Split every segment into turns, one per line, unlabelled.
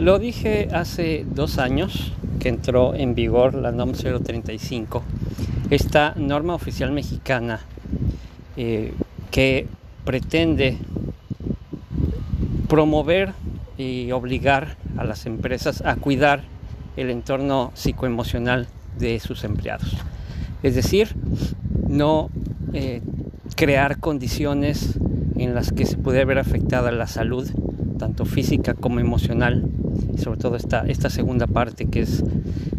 Lo dije hace dos años que entró en vigor la NOM 035, esta norma oficial mexicana eh, que pretende promover y obligar a las empresas a cuidar el entorno psicoemocional de sus empleados. Es decir, no eh, crear condiciones en las que se puede ver afectada la salud, tanto física como emocional, sobre todo esta, esta segunda parte que es,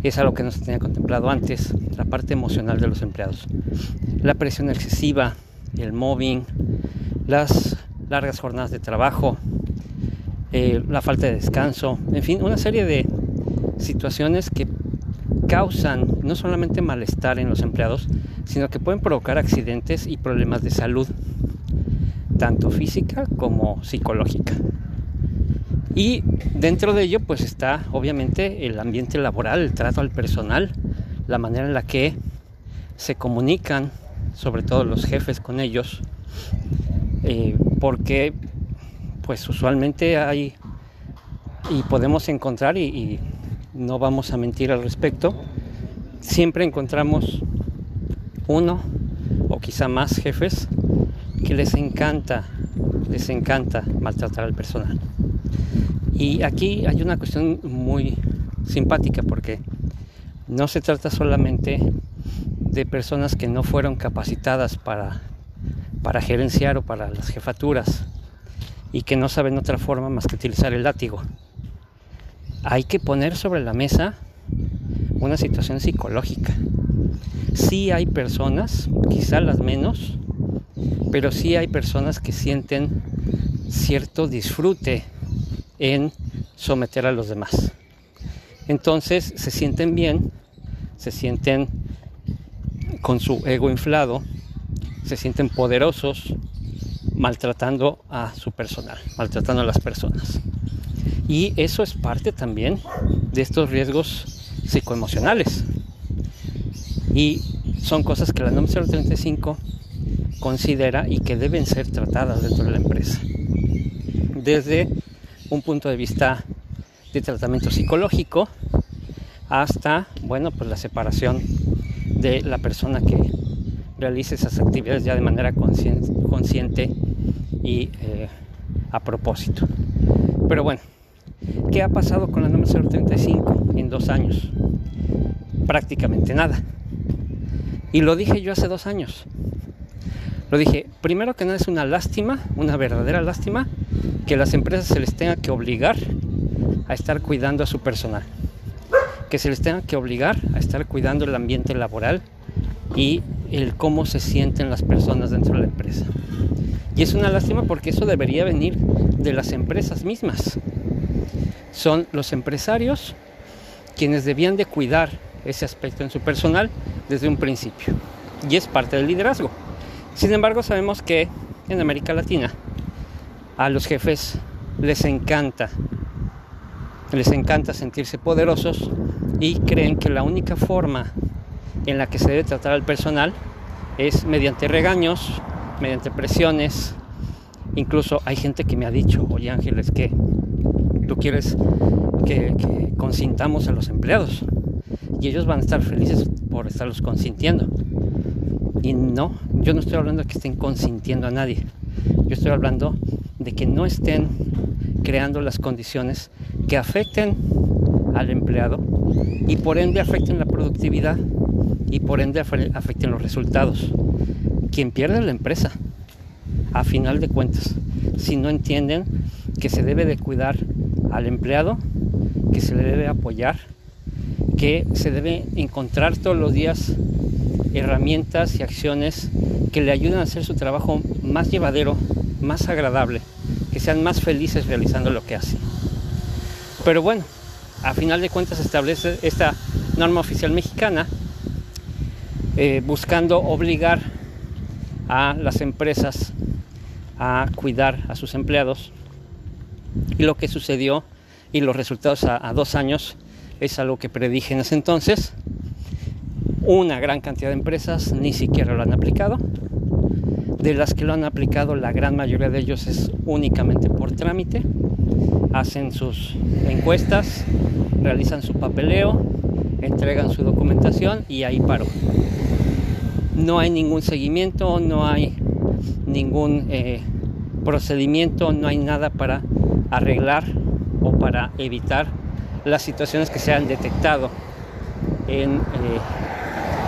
es algo que no se tenía contemplado antes, la parte emocional de los empleados. La presión excesiva, el mobbing, las largas jornadas de trabajo, eh, la falta de descanso, en fin, una serie de situaciones que causan no solamente malestar en los empleados, sino que pueden provocar accidentes y problemas de salud, tanto física como psicológica. Y dentro de ello pues está obviamente el ambiente laboral, el trato al personal, la manera en la que se comunican, sobre todo los jefes con ellos, eh, porque pues usualmente hay y podemos encontrar y, y no vamos a mentir al respecto, siempre encontramos uno o quizá más jefes que les encanta, les encanta maltratar al personal. Y aquí hay una cuestión muy simpática porque no se trata solamente de personas que no fueron capacitadas para, para gerenciar o para las jefaturas y que no saben otra forma más que utilizar el látigo. Hay que poner sobre la mesa una situación psicológica. Sí hay personas, quizá las menos, pero sí hay personas que sienten cierto disfrute en someter a los demás. Entonces se sienten bien, se sienten con su ego inflado, se sienten poderosos, maltratando a su personal, maltratando a las personas. Y eso es parte también de estos riesgos psicoemocionales. Y son cosas que la NOM 035 considera y que deben ser tratadas dentro de la empresa. Desde un punto de vista de tratamiento psicológico hasta, bueno, pues la separación de la persona que realice esas actividades ya de manera consciente, y eh, a propósito. Pero bueno, ¿qué ha pasado con la norma 035 en dos años? Prácticamente nada. Y lo dije yo hace dos años. Lo dije, primero que nada es una lástima, una verdadera lástima, que las empresas se les tenga que obligar a estar cuidando a su personal, que se les tenga que obligar a estar cuidando el ambiente laboral y el cómo se sienten las personas dentro de la empresa. Y es una lástima porque eso debería venir de las empresas mismas. Son los empresarios quienes debían de cuidar ese aspecto en su personal desde un principio. Y es parte del liderazgo. Sin embargo, sabemos que en América Latina a los jefes les encanta, les encanta sentirse poderosos y creen que la única forma en la que se debe tratar al personal es mediante regaños, mediante presiones. Incluso hay gente que me ha dicho, oye Ángeles, que tú quieres que, que consintamos a los empleados y ellos van a estar felices por estarlos consintiendo. Y no, yo no estoy hablando de que estén consintiendo a nadie. Yo estoy hablando de que no estén creando las condiciones que afecten al empleado y por ende afecten la productividad y por ende afecten los resultados. Quien pierde es la empresa, a final de cuentas, si no entienden que se debe de cuidar al empleado, que se le debe apoyar, que se debe encontrar todos los días herramientas y acciones que le ayuden a hacer su trabajo más llevadero, más agradable, que sean más felices realizando lo que hacen. Pero bueno, a final de cuentas establece esta norma oficial mexicana eh, buscando obligar a las empresas a cuidar a sus empleados. Y lo que sucedió y los resultados a, a dos años es algo que predije en ese entonces. Una gran cantidad de empresas ni siquiera lo han aplicado de las que lo han aplicado la gran mayoría de ellos es únicamente por trámite hacen sus encuestas, realizan su papeleo, entregan su documentación y ahí paro. No hay ningún seguimiento, no hay ningún eh, procedimiento, no hay nada para arreglar o para evitar las situaciones que se han detectado en eh,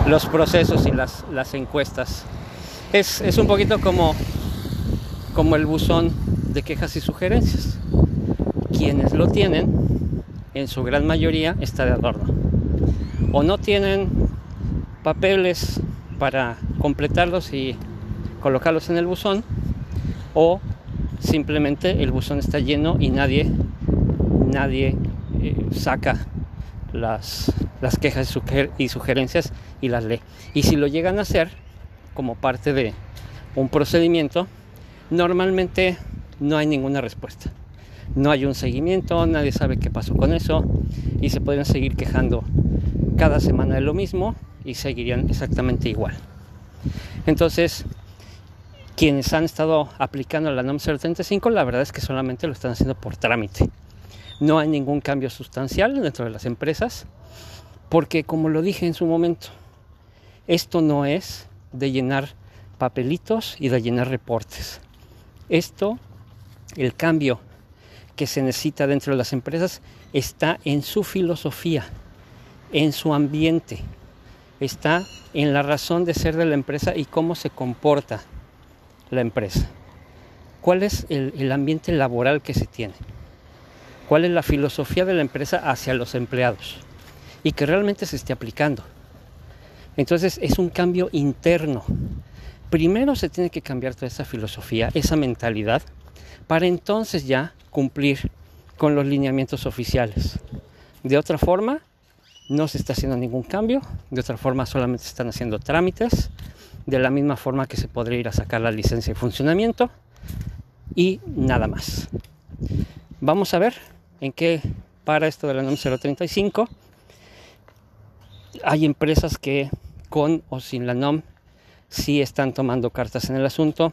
los procesos y las encuestas. Es, es, un poquito como, como el buzón de quejas y sugerencias quienes lo tienen, en su gran mayoría, está de adorno. O no tienen papeles para completarlos y colocarlos en el buzón, o simplemente el buzón está lleno y nadie, nadie eh, saca las, las quejas y sugerencias y las lee. Y si lo llegan a hacer como parte de un procedimiento, normalmente no hay ninguna respuesta no hay un seguimiento, nadie sabe qué pasó con eso y se pueden seguir quejando cada semana de lo mismo y seguirían exactamente igual. Entonces, quienes han estado aplicando la NOM 035, la verdad es que solamente lo están haciendo por trámite. No hay ningún cambio sustancial dentro de las empresas, porque como lo dije en su momento, esto no es de llenar papelitos y de llenar reportes. Esto, el cambio que se necesita dentro de las empresas está en su filosofía, en su ambiente, está en la razón de ser de la empresa y cómo se comporta la empresa. ¿Cuál es el, ambiente laboral que se tiene? ¿Cuál es la filosofía de la empresa hacia los empleados? Y que realmente se esté aplicando. Entonces es un cambio interno. Primero se tiene que cambiar toda esa filosofía, esa mentalidad, para entonces ya cumplir con los lineamientos oficiales. De otra forma, no se está haciendo ningún cambio, de otra forma solamente se están haciendo trámites, de la misma forma que se podría ir a sacar la licencia de funcionamiento y nada más. Vamos a ver en qué para esto de la NOM 035. Hay empresas que con o sin la NOM sí están tomando cartas en el asunto,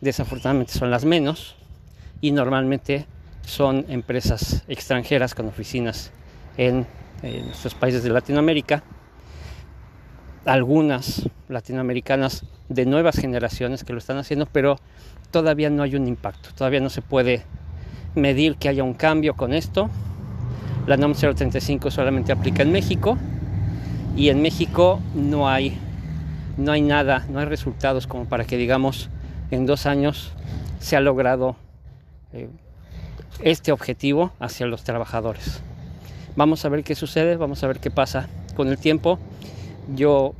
desafortunadamente son las menos, y normalmente son empresas extranjeras con oficinas en, nuestros países de Latinoamérica, algunas latinoamericanas de nuevas generaciones que lo están haciendo, pero todavía no hay un impacto, todavía no se puede medir que haya un cambio con esto. La NOM 035 solamente aplica en México y en México no hay, no hay nada, no hay resultados como para que digamos en dos años se ha logrado eh, este objetivo hacia los trabajadores. Vamos a ver qué sucede, vamos a ver qué pasa con el tiempo. Yo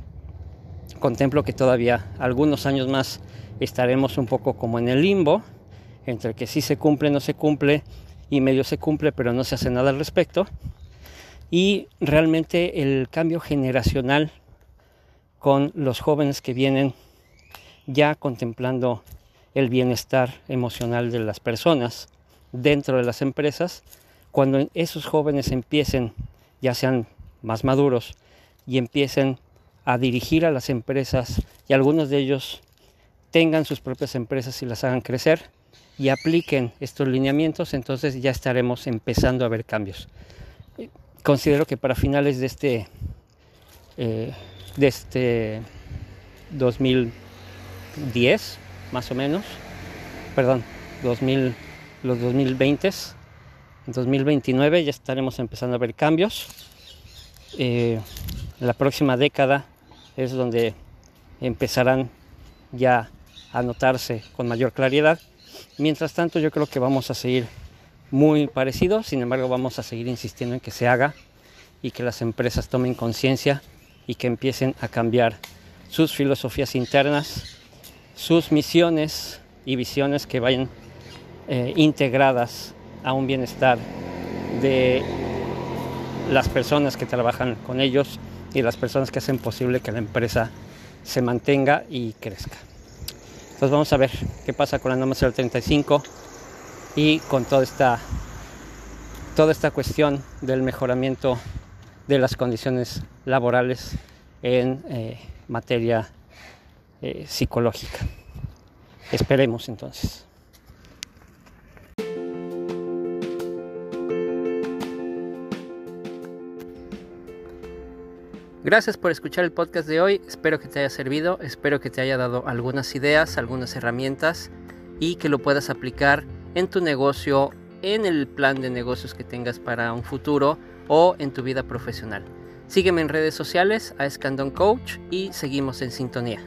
contemplo que todavía algunos años más estaremos un poco como en el limbo, entre que sí se cumple, no se cumple y medio se cumple, pero no se hace nada al respecto. Y realmente el cambio generacional con los jóvenes que vienen ya contemplando el bienestar emocional de las personas dentro de las empresas, cuando esos jóvenes empiecen, ya sean más maduros, y empiecen a dirigir a las empresas y algunos de ellos tengan sus propias empresas y las hagan crecer y apliquen estos lineamientos, entonces ya estaremos empezando a ver cambios. Considero que para finales de este, eh, de este 2010, más o menos, perdón, 2000, los 2020, en 2029 ya estaremos empezando a ver cambios. Eh, la próxima década es donde empezarán ya a notarse con mayor claridad. Mientras tanto yo creo que vamos a seguir muy parecido, sin embargo vamos a seguir insistiendo en que se haga y que las empresas tomen conciencia y que empiecen a cambiar sus filosofías internas, sus misiones y visiones que vayan eh, integradas a un bienestar de las personas que trabajan con ellos y las personas que hacen posible que la empresa se mantenga y crezca. Entonces vamos a ver qué pasa con la norma 035 y con toda esta, toda esta cuestión del mejoramiento de las condiciones laborales en eh, materia eh, psicológica. Esperemos entonces. Gracias por escuchar el podcast de hoy, espero que te haya servido, espero que te haya dado algunas ideas, algunas herramientas y que lo puedas aplicar en tu negocio, en el plan de negocios que tengas para un futuro o en tu vida profesional. Sígueme en redes sociales a Escandon Coach y seguimos en sintonía.